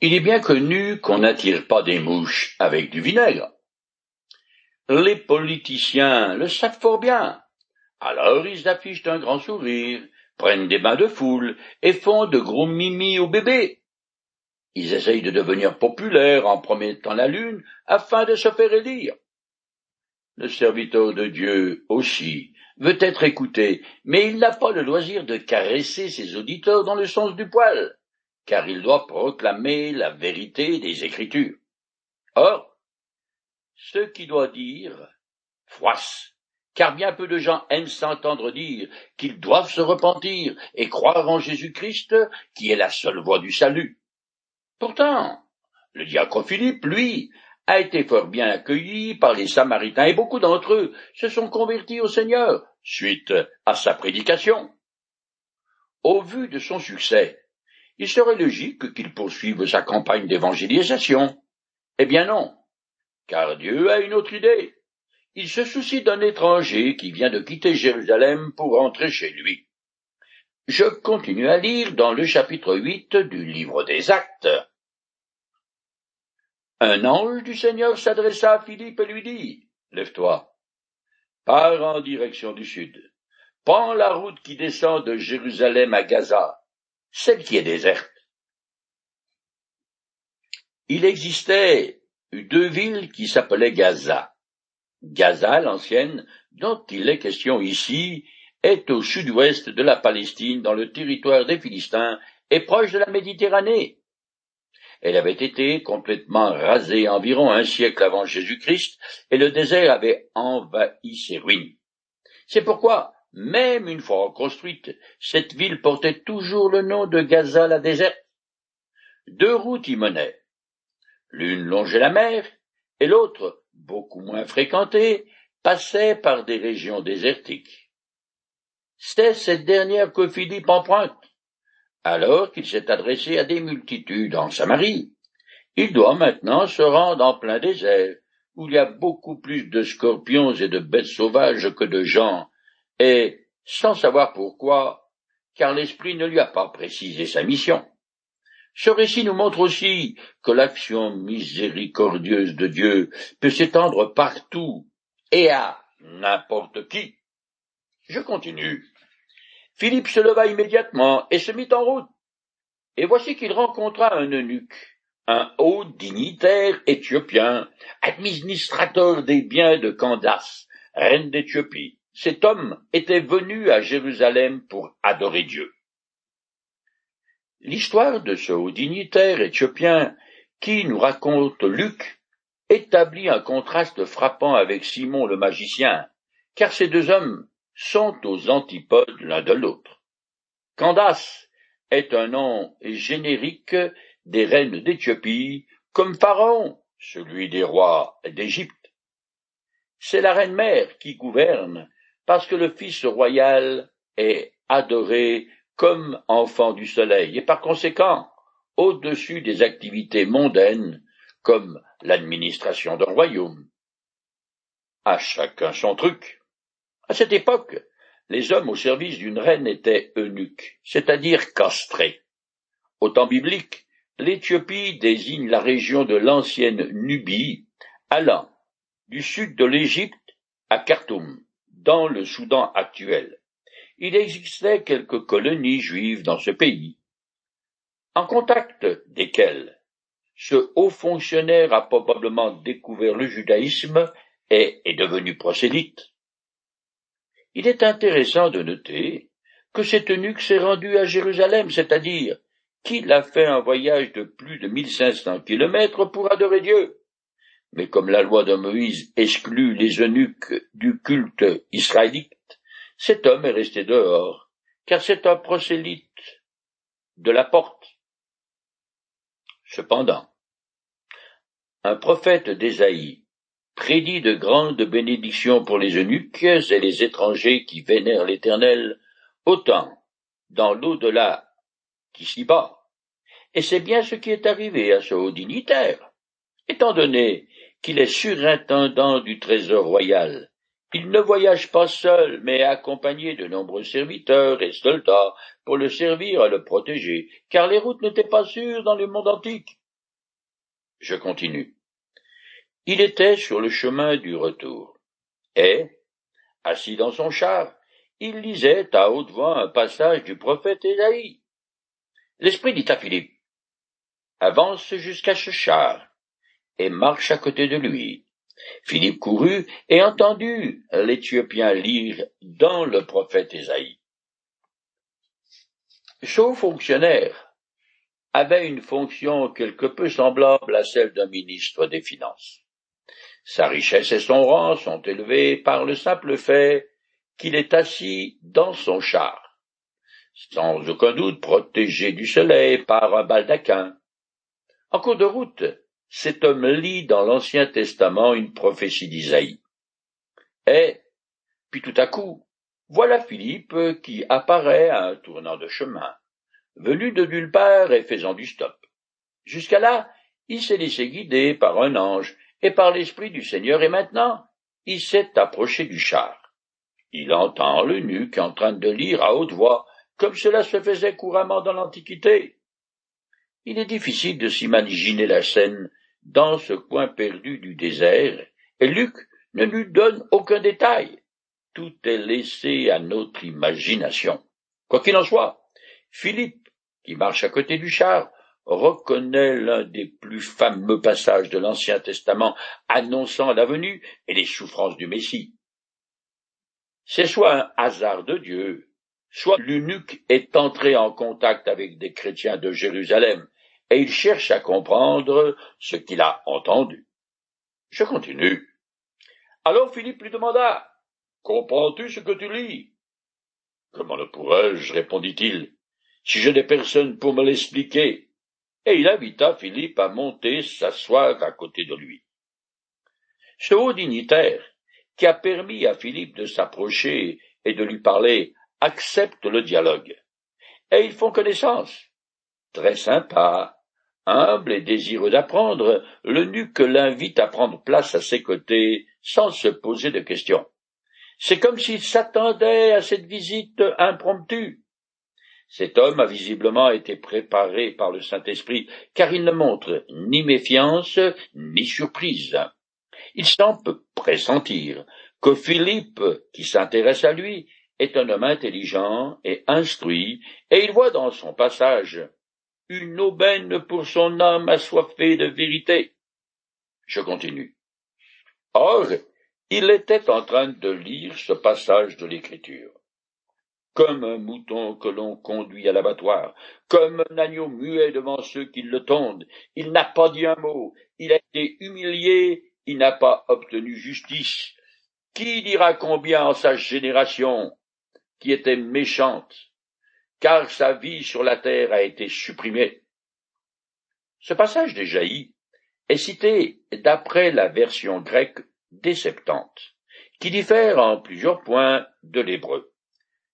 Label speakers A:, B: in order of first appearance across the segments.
A: Il est bien connu qu'on n'attire pas des mouches avec du vinaigre. Les politiciens le savent fort bien. Alors ils affichent un grand sourire, prennent des bains de foule et font de gros mimi au bébé. Ils essayent de devenir populaires en promettant la lune afin de se faire élire. Le serviteur de Dieu aussi veut être écouté, mais il n'a pas le loisir de caresser ses auditeurs dans le sens du poil, car il doit proclamer la vérité des Écritures. Or, ce qui doit dire froisse, car bien peu de gens aiment s'entendre dire qu'ils doivent se repentir et croire en Jésus-Christ, qui est la seule voie du salut. Pourtant, le diacre Philippe, lui, a été fort bien accueilli par les Samaritains et beaucoup d'entre eux se sont convertis au Seigneur suite à sa prédication. Au vu de son succès, il serait logique qu'il poursuive sa campagne d'évangélisation. Eh bien non, car Dieu a une autre idée. Il se soucie d'un étranger qui vient de quitter Jérusalem pour rentrer chez lui. Je continue à lire dans le chapitre 8 du livre des Actes. Un ange du Seigneur s'adressa à Philippe et lui dit, Lève-toi, pars en direction du sud, prends la route qui descend de Jérusalem à Gaza, celle qui est déserte. Il existait deux villes qui s'appelaient Gaza. Gaza, l'ancienne, dont il est question ici, est au sud-ouest de la Palestine, dans le territoire des Philistins, et proche de la Méditerranée. Elle avait été complètement rasée environ un siècle avant Jésus-Christ, et le désert avait envahi ses ruines. C'est pourquoi, même une fois reconstruite, cette ville portait toujours le nom de Gaza la déserte. Deux routes y menaient. L'une longeait la mer, et l'autre, beaucoup moins fréquentée, passait par des régions désertiques. C'est cette dernière que Philippe emprunte alors qu'il s'est adressé à des multitudes en Samarie. Il doit maintenant se rendre en plein désert, où il y a beaucoup plus de scorpions et de bêtes sauvages que de gens, et, sans savoir pourquoi, car l'Esprit ne lui a pas précisé sa mission. Ce récit nous montre aussi que l'action miséricordieuse de Dieu peut s'étendre partout et à n'importe qui. Je continue. Philippe se leva immédiatement et se mit en route. Et voici qu'il rencontra un eunuque, un haut dignitaire éthiopien, administrateur des biens de Candace, reine d'Éthiopie. Cet homme était venu à Jérusalem pour adorer Dieu. L'histoire de ce haut dignitaire éthiopien qui nous raconte Luc établit un contraste frappant avec Simon le magicien, car ces deux hommes sont aux antipodes l'un de l'autre. Candace est un nom générique des reines d'Éthiopie, comme Pharaon, celui des rois d'Égypte. C'est la reine mère qui gouverne, parce que le fils royal est adoré comme enfant du soleil, et par conséquent au-dessus des activités mondaines, comme l'administration d'un royaume. À chacun son truc. À cette époque, les hommes au service d'une reine étaient eunuques, c'est-à-dire castrés. Au temps biblique, l'Éthiopie désigne la région de l'ancienne Nubie, allant du sud de l'Égypte à Khartoum, dans le Soudan actuel. Il existait quelques colonies juives dans ce pays, en contact desquelles ce haut fonctionnaire a probablement découvert le judaïsme et est devenu prosélyte. Il est intéressant de noter que cet eunuque s'est rendu à Jérusalem, c'est-à-dire qu'il a fait un voyage de plus de 1500 kilomètres pour adorer Dieu. Mais comme la loi de Moïse exclut les eunuques du culte israélite, cet homme est resté dehors, car c'est un prosélyte de la porte. Cependant, un prophète d'Ésaïe prédit de grandes bénédictions pour les eunuques et les étrangers qui vénèrent l'Éternel, autant dans l'au-delà qu'ici-bas. Et c'est bien ce qui est arrivé à ce haut dignitaire. Étant donné qu'il est surintendant du trésor royal, il ne voyage pas seul, mais accompagné de nombreux serviteurs et soldats pour le servir et le protéger, car les routes n'étaient pas sûres dans le monde antique. Je continue. Il était sur le chemin du retour, et, assis dans son char, il lisait à haute voix un passage du prophète Ésaïe. L'esprit dit à Philippe, avance jusqu'à ce char, et marche à côté de lui. Philippe courut et entendit l'Éthiopien lire dans le prophète Ésaïe. Ce fonctionnaire avait une fonction quelque peu semblable à celle d'un ministre des Finances. Sa richesse et son rang sont élevés par le simple fait qu'il est assis dans son char, sans aucun doute protégé du soleil par un baldaquin. En cours de route, cet homme lit dans l'Ancien Testament une prophétie d'Isaïe. Et, puis tout à coup, voilà Philippe qui apparaît à un tournant de chemin, venu de nulle part et faisant du stop. Jusqu'à là, il s'est laissé guider par un ange et par l'Esprit du Seigneur, et maintenant il s'est approché du char. Il entend l'eunuque en train de lire à haute voix, comme cela se faisait couramment dans l'Antiquité. Il est difficile de s'imaginer la scène dans ce coin perdu du désert, et Luc ne lui donne aucun détail. Tout est laissé à notre imagination. Quoi qu'il en soit, Philippe, qui marche à côté du char, reconnaît l'un des plus fameux passages de l'Ancien Testament annonçant la venue et les souffrances du Messie. C'est soit un hasard de Dieu, soit l'eunuque est entré en contact avec des chrétiens de Jérusalem, et il cherche à comprendre ce qu'il a entendu. Je continue. Alors Philippe lui demanda, Comprends-tu ce que tu lis? Comment le pourrais-je? répondit-il, si je n'ai personne pour me l'expliquer? Et il invita Philippe à monter s'asseoir à côté de lui. Ce haut dignitaire, qui a permis à Philippe de s'approcher et de lui parler, accepte le dialogue, et ils font connaissance. Très sympa, humble et désireux d'apprendre, le nuque l'invite à prendre place à ses côtés sans se poser de questions. C'est comme s'il s'attendait à cette visite impromptue. Cet homme a visiblement été préparé par le Saint-Esprit, car il ne montre ni méfiance ni surprise. Il semble pressentir que Philippe, qui s'intéresse à lui, est un homme intelligent et instruit, et il voit dans son passage une aubaine pour son âme assoiffée de vérité. Je continue. Or, il était en train de lire ce passage de l'Écriture comme un mouton que l'on conduit à l'abattoir, comme un agneau muet devant ceux qui le tondent. Il n'a pas dit un mot, il a été humilié, il n'a pas obtenu justice. Qui dira combien en sa génération, qui était méchante, car sa vie sur la terre a été supprimée. Ce passage jaillis est cité d'après la version grecque des Septante, qui diffère en plusieurs points de l'hébreu.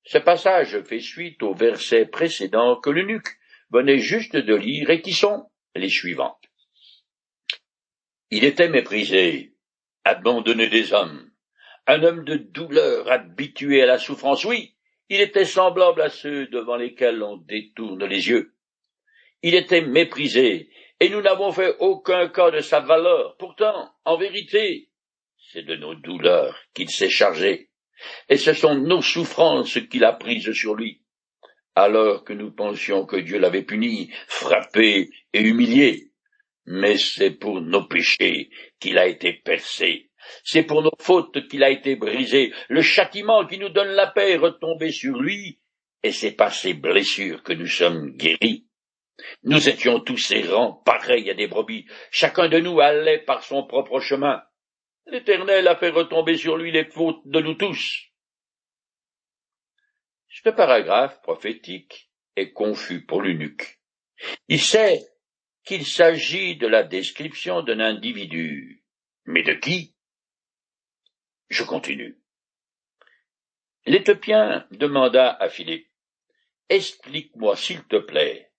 A: Ce passage fait suite aux versets précédents que l'eunuque venait juste de lire et qui sont les suivants. Il était méprisé, abandonné des hommes, un homme de douleur habitué à la souffrance. Oui, il était semblable à ceux devant lesquels on détourne les yeux. Il était méprisé, et nous n'avons fait aucun cas de sa valeur. Pourtant, en vérité, c'est de nos douleurs qu'il s'est chargé et ce sont nos souffrances qu'il a prises sur lui, alors que nous pensions que Dieu l'avait puni, frappé et humilié. Mais c'est pour nos péchés qu'il a été percé, c'est pour nos fautes qu'il a été brisé, le châtiment qui nous donne la paix est retombé sur lui, et c'est par ses blessures que nous sommes guéris. Nous étions tous errants, pareils à des brebis, chacun de nous allait par son propre chemin. L'Éternel a fait retomber sur lui les fautes de nous tous. Ce paragraphe prophétique est confus pour l'eunuque. Il sait qu'il s'agit de la description d'un individu. Mais de qui? Je continue. L'Éthiopien demanda à Philippe. Explique-moi, s'il te plaît,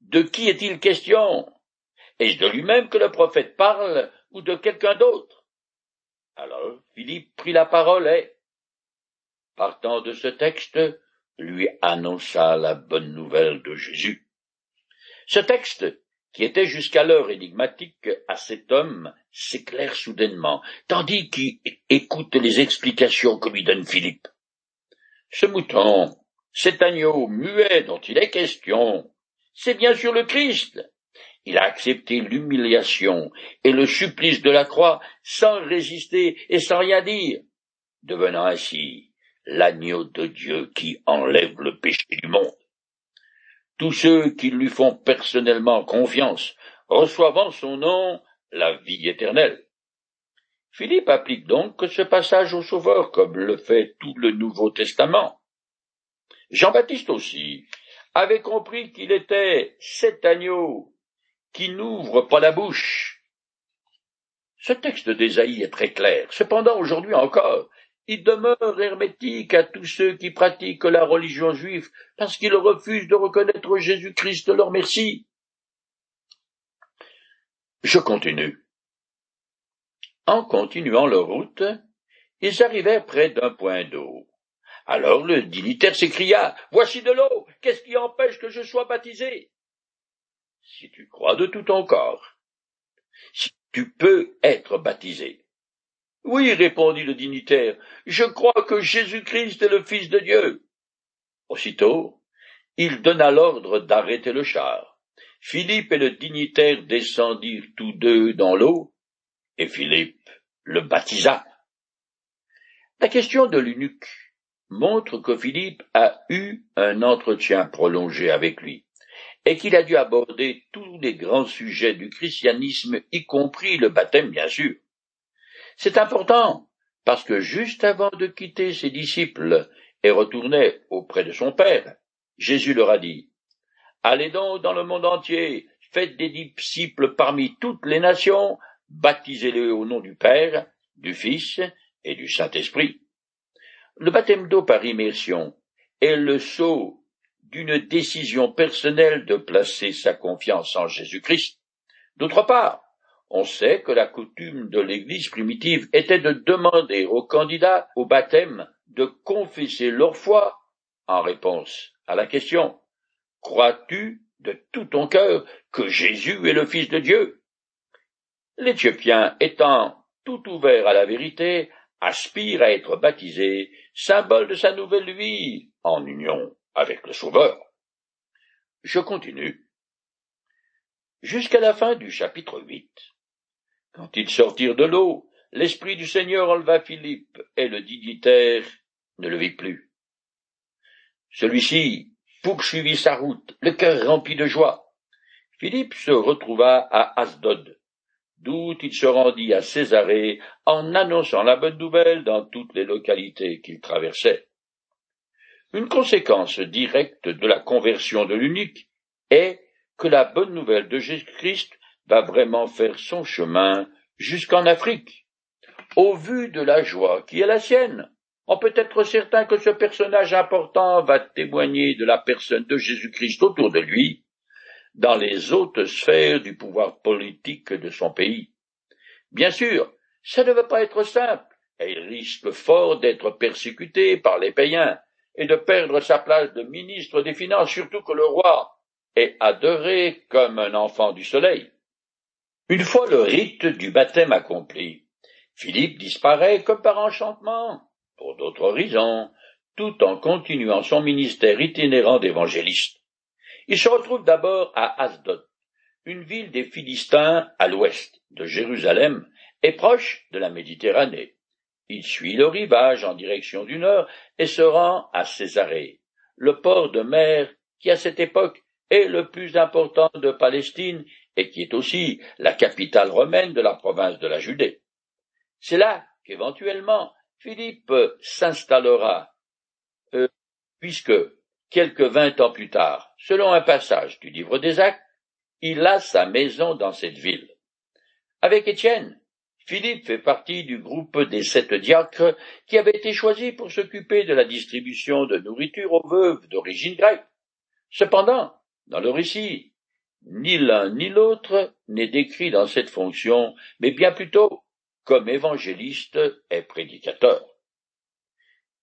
A: de qui est-il question? Est-ce de lui-même que le prophète parle ou de quelqu'un d'autre? Alors Philippe prit la parole et, partant de ce texte, lui annonça la bonne nouvelle de Jésus. Ce texte qui était jusqu'alors énigmatique à cet homme, s'éclaire soudainement, tandis qu'il écoute les explications que lui donne Philippe. Ce mouton, cet agneau muet dont il est question, c'est bien sûr le Christ. Il a accepté l'humiliation et le supplice de la croix sans résister et sans rien dire, devenant ainsi l'agneau de Dieu qui enlève le péché du monde. Tous ceux qui lui font personnellement confiance reçoivent en son nom la vie éternelle. Philippe applique donc ce passage au Sauveur comme le fait tout le Nouveau Testament. Jean-Baptiste aussi avait compris qu'il était cet agneau qui n'ouvre pas la bouche. Ce texte d'Ésaïe est très clair. Cependant, aujourd'hui encore, il demeure hermétique à tous ceux qui pratiquent la religion juive parce qu'ils refusent de reconnaître Jésus-Christ leur merci. Je continue. En continuant leur route, ils arrivèrent près d'un point d'eau. Alors le dignitaire s'écria Voici de l'eau. Qu'est-ce qui empêche que je sois baptisé? Si tu crois de tout ton corps, si tu peux être baptisé. Oui, répondit le dignitaire, je crois que Jésus-Christ est le Fils de Dieu. Aussitôt, il donna l'ordre d'arrêter le char. Philippe et le dignitaire descendirent tous deux dans l'eau, et Philippe le baptisa. La question de l'eunuque montre que Philippe a eu un entretien prolongé avec lui, et qu'il a dû aborder tous les grands sujets du christianisme, y compris le baptême, bien sûr. C'est important, parce que juste avant de quitter ses disciples et retourner auprès de son Père, Jésus leur a dit, Allez donc dans le monde entier, faites des disciples parmi toutes les nations, baptisez-les au nom du Père, du Fils et du Saint-Esprit. Le baptême d'eau par immersion est le sceau d'une décision personnelle de placer sa confiance en Jésus-Christ. D'autre part, on sait que la coutume de l'Église primitive était de demander aux candidats au baptême de confesser leur foi en réponse à la question Crois-tu de tout ton cœur que Jésus est le Fils de Dieu? L'Éthiopien étant tout ouvert à la vérité, aspire à être baptisé, symbole de sa nouvelle vie en union avec le Sauveur. Je continue. Jusqu'à la fin du chapitre 8. Quand ils sortirent de l'eau, l'Esprit du Seigneur enleva Philippe, et le dignitaire ne le vit plus. Celui-ci poursuivit sa route, le cœur rempli de joie. Philippe se retrouva à Asdod, d'où il se rendit à Césarée en annonçant la bonne nouvelle dans toutes les localités qu'il traversait. Une conséquence directe de la conversion de l'unique est que la bonne nouvelle de Jésus-Christ va vraiment faire son chemin jusqu'en Afrique. Au vu de la joie qui est la sienne, on peut être certain que ce personnage important va témoigner de la personne de Jésus-Christ autour de lui, dans les hautes sphères du pouvoir politique de son pays. Bien sûr, ça ne va pas être simple, et il risque fort d'être persécuté par les païens et de perdre sa place de ministre des Finances, surtout que le roi est adoré comme un enfant du soleil. Une fois le rite du baptême accompli, Philippe disparaît comme par enchantement, pour d'autres raisons, tout en continuant son ministère itinérant d'évangéliste. Il se retrouve d'abord à Asdod, une ville des Philistins à l'ouest de Jérusalem et proche de la Méditerranée. Il suit le rivage en direction du nord et se rend à Césarée, le port de mer qui à cette époque est le plus important de Palestine et qui est aussi la capitale romaine de la province de la Judée. C'est là qu'éventuellement Philippe s'installera, euh, puisque quelques vingt ans plus tard, selon un passage du livre des Actes, il a sa maison dans cette ville. Avec Étienne, Philippe fait partie du groupe des sept diacres qui avaient été choisis pour s'occuper de la distribution de nourriture aux veuves d'origine grecque. Cependant, dans le récit, ni l'un ni l'autre n'est décrit dans cette fonction, mais bien plutôt comme évangéliste et prédicateur.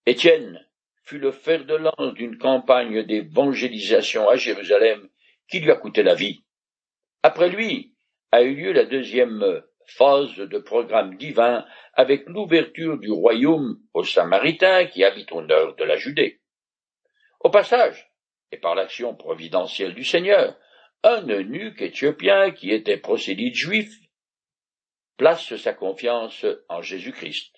A: Étienne fut le fer de lance d'une campagne d'évangélisation à Jérusalem qui lui a coûté la vie. Après lui a eu lieu la deuxième phase de programme divin avec l'ouverture du royaume aux Samaritains qui habitent au nord de la Judée. Au passage, et par l'action providentielle du Seigneur, un eunuque éthiopien qui était prosélyte juif place sa confiance en Jésus-Christ,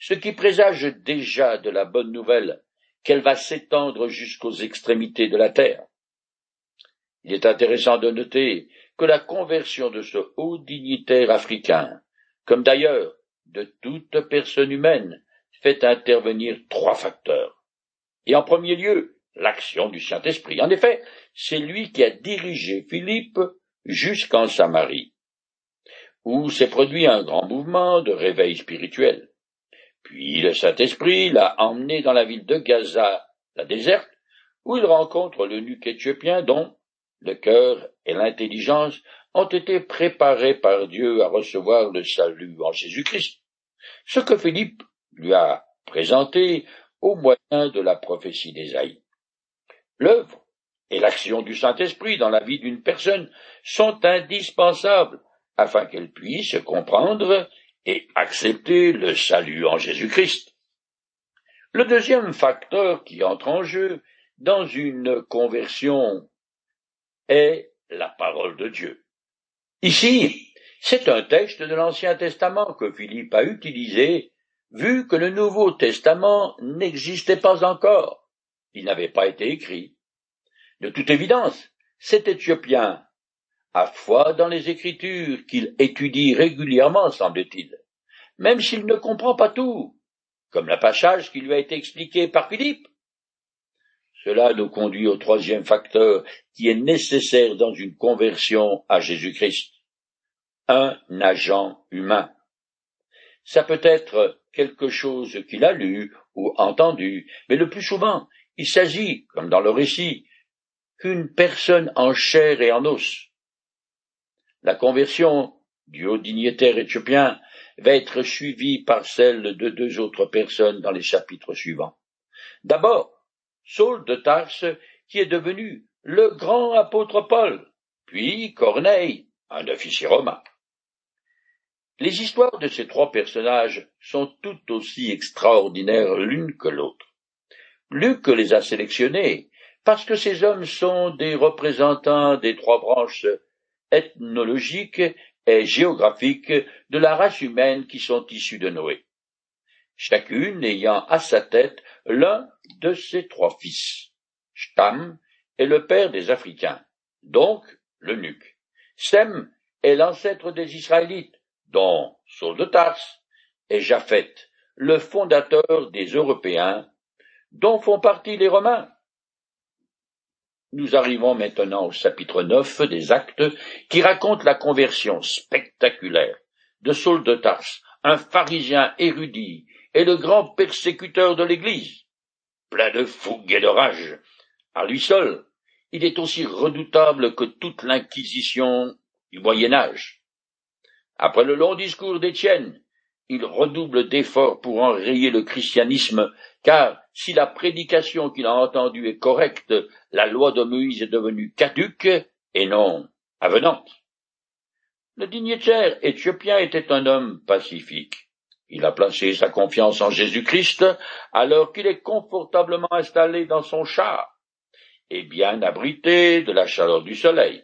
A: ce qui présage déjà de la bonne nouvelle qu'elle va s'étendre jusqu'aux extrémités de la terre. Il est intéressant de noter que la conversion de ce haut dignitaire africain, comme d'ailleurs de toute personne humaine, fait intervenir trois facteurs. Et en premier lieu, l'action du Saint-Esprit. En effet, c'est lui qui a dirigé Philippe jusqu'en Samarie, où s'est produit un grand mouvement de réveil spirituel. Puis le Saint-Esprit l'a emmené dans la ville de Gaza, la déserte, où il rencontre l'eunuque éthiopien dont le cœur et l'intelligence ont été préparés par Dieu à recevoir le salut en Jésus-Christ, ce que Philippe lui a présenté au moyen de la prophétie d'Ésaïe. L'œuvre et l'action du Saint-Esprit dans la vie d'une personne sont indispensables afin qu'elle puisse comprendre et accepter le salut en Jésus-Christ. Le deuxième facteur qui entre en jeu dans une conversion est la parole de Dieu. Ici, c'est un texte de l'Ancien Testament que Philippe a utilisé, vu que le Nouveau Testament n'existait pas encore. Il n'avait pas été écrit. De toute évidence, cet Éthiopien a foi dans les Écritures qu'il étudie régulièrement, semble-t-il, même s'il ne comprend pas tout, comme le passage qui lui a été expliqué par Philippe. Cela nous conduit au troisième facteur qui est nécessaire dans une conversion à Jésus-Christ. Un agent humain. Ça peut être quelque chose qu'il a lu ou entendu, mais le plus souvent, il s'agit, comme dans le récit, qu'une personne en chair et en os. La conversion du haut dignitaire éthiopien va être suivie par celle de deux autres personnes dans les chapitres suivants. D'abord, Saul de Tarse, qui est devenu le grand apôtre Paul, puis Corneille, un officier romain. Les histoires de ces trois personnages sont tout aussi extraordinaires l'une que l'autre. Luc les a sélectionnés parce que ces hommes sont des représentants des trois branches ethnologiques et géographiques de la race humaine qui sont issues de Noé, chacune ayant à sa tête l'un de ses trois fils. Stam est le père des Africains, donc l'eunuque. Sem est l'ancêtre des Israélites, dont Saul de Tarse, et Japhet, le fondateur des Européens, dont font partie les Romains. Nous arrivons maintenant au chapitre 9 des Actes qui raconte la conversion spectaculaire de Saul de Tarse, un pharisien érudit et le grand persécuteur de l'Église. Plein de fougue et de rage. À lui seul, il est aussi redoutable que toute l'inquisition du Moyen Âge. Après le long discours d'Étienne, il redouble d'efforts pour enrayer le christianisme, car si la prédication qu'il a entendue est correcte, la loi de Moïse est devenue caduque et non avenante. Le dignitaire éthiopien était un homme pacifique. Il a placé sa confiance en Jésus-Christ alors qu'il est confortablement installé dans son char et bien abrité de la chaleur du soleil.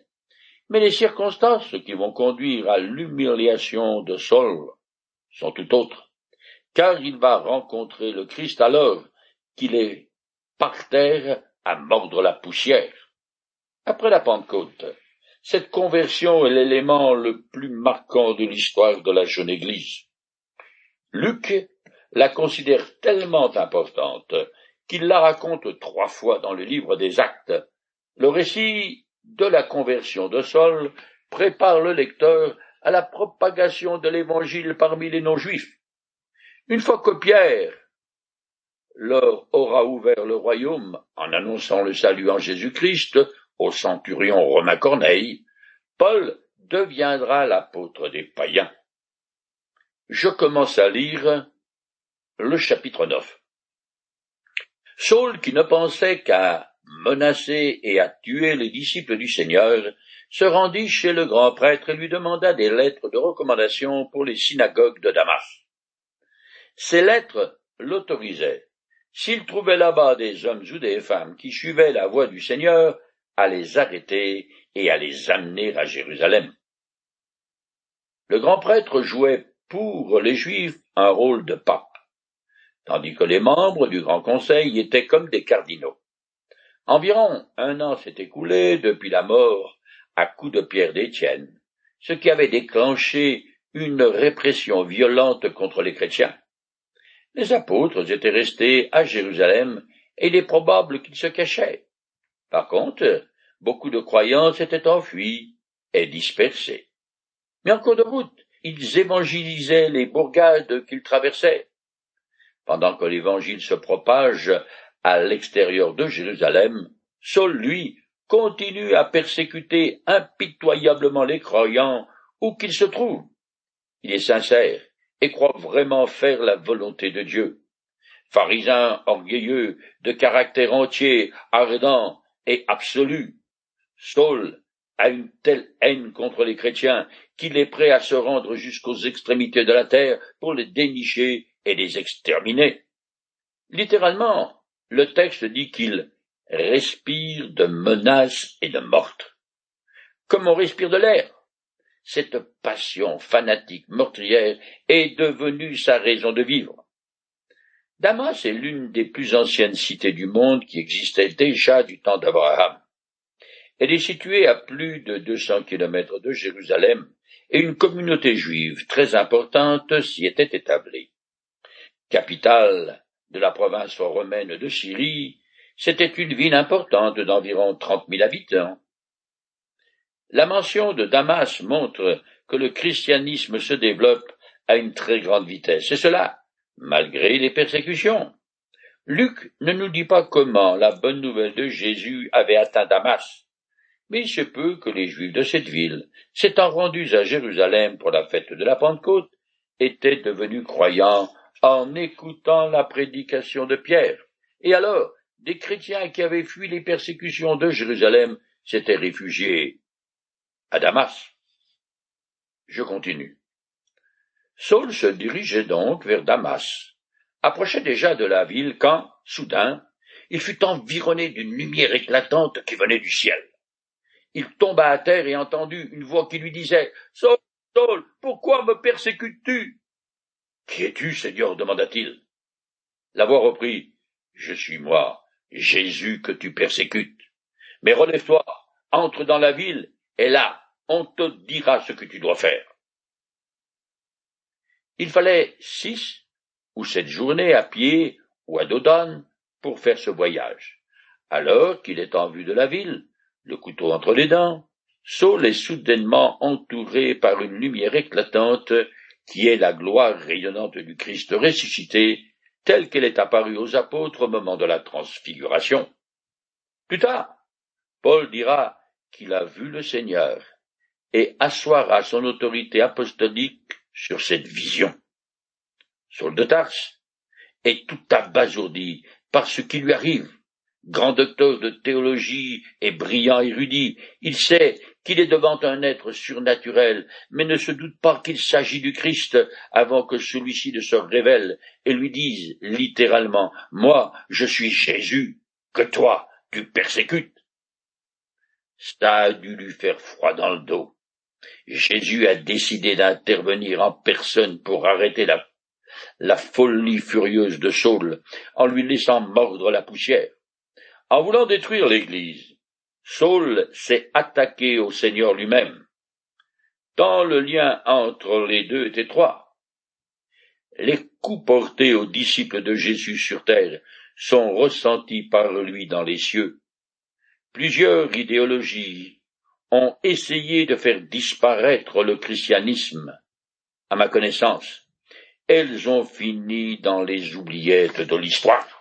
A: Mais les circonstances qui vont conduire à l'humiliation de Saul sont tout autres, car il va rencontrer le Christ alors qu'il est par terre à mordre la poussière. Après la Pentecôte, cette conversion est l'élément le plus marquant de l'histoire de la jeune Église. Luc la considère tellement importante qu'il la raconte trois fois dans le livre des Actes. Le récit de la conversion de Saul prépare le lecteur à la propagation de l'Évangile parmi les non-juifs. Une fois que Pierre leur aura ouvert le royaume en annonçant le salut en Jésus-Christ au centurion Romain Corneille, Paul deviendra l'apôtre des païens. Je commence à lire le chapitre 9. Saul, qui ne pensait qu'à menacé et à tuer les disciples du Seigneur, se rendit chez le grand prêtre et lui demanda des lettres de recommandation pour les synagogues de Damas. Ces lettres l'autorisaient, s'il trouvait là-bas des hommes ou des femmes qui suivaient la voie du Seigneur, à les arrêter et à les amener à Jérusalem. Le grand prêtre jouait pour les Juifs un rôle de pape, tandis que les membres du Grand Conseil étaient comme des cardinaux. Environ un an s'est écoulé depuis la mort à coups de pierre d'Étienne, ce qui avait déclenché une répression violente contre les chrétiens. Les apôtres étaient restés à Jérusalem et il est probable qu'ils se cachaient. Par contre, beaucoup de croyants s'étaient enfuis et dispersés. Mais en cours de route, ils évangélisaient les bourgades qu'ils traversaient. Pendant que l'évangile se propage à l'extérieur de Jérusalem, Saul, lui, continue à persécuter impitoyablement les croyants où qu'ils se trouvent. Il est sincère et croit vraiment faire la volonté de Dieu. Pharisien orgueilleux, de caractère entier, ardent et absolu, Saul a une telle haine contre les chrétiens qu'il est prêt à se rendre jusqu'aux extrémités de la terre pour les dénicher et les exterminer. Littéralement, le texte dit qu'il respire de menaces et de mortes. Comme on respire de l'air? Cette passion fanatique meurtrière est devenue sa raison de vivre. Damas est l'une des plus anciennes cités du monde qui existait déjà du temps d'Abraham. Elle est située à plus de 200 kilomètres de Jérusalem et une communauté juive très importante s'y était établie. Capitale de la province romaine de Syrie, c'était une ville importante d'environ trente mille habitants. La mention de Damas montre que le christianisme se développe à une très grande vitesse, et cela malgré les persécutions. Luc ne nous dit pas comment la bonne nouvelle de Jésus avait atteint Damas, mais il se peut que les Juifs de cette ville, s'étant rendus à Jérusalem pour la fête de la Pentecôte, étaient devenus croyants en écoutant la prédication de Pierre. Et alors, des chrétiens qui avaient fui les persécutions de Jérusalem s'étaient réfugiés à Damas. Je continue. Saul se dirigeait donc vers Damas, approchait déjà de la ville quand, soudain, il fut environné d'une lumière éclatante qui venait du ciel. Il tomba à terre et entendit une voix qui lui disait Saul, Saul, pourquoi me persécutes-tu Qui es-tu, Seigneur? demanda-t-il. La voix reprit Je suis moi, Jésus que tu persécutes. Mais relève-toi, entre dans la ville, et là, on te dira ce que tu dois faire. Il fallait six ou sept journées à pied ou à Dodone pour faire ce voyage. Alors qu'il est en vue de la ville, le couteau entre les dents, Saul est soudainement entouré par une lumière éclatante qui est la gloire rayonnante du Christ ressuscité, telle qu'elle est apparue aux apôtres au moment de la transfiguration. Plus tard, Paul dira qu'il a vu le Seigneur et assoira son autorité apostolique sur cette vision. Saul de Tarse est tout abasourdi par ce qui lui arrive grand docteur de théologie et brillant érudit, il sait qu'il est devant un être surnaturel, mais ne se doute pas qu'il s'agit du Christ avant que celui-ci ne se révèle et lui dise littéralement Moi, je suis Jésus, que toi, tu persécutes. Ça a dû lui faire froid dans le dos. Jésus a décidé d'intervenir en personne pour arrêter la, la folie furieuse de Saul en lui laissant mordre la poussière. En voulant détruire l'Église, Saul s'est attaqué au Seigneur lui-même, tant le lien entre les deux est étroit. Les coups portés aux disciples de Jésus sur terre sont ressentis par lui dans les cieux. Plusieurs idéologies ont essayé de faire disparaître le christianisme. À ma connaissance, elles ont fini dans les oubliettes de l'histoire.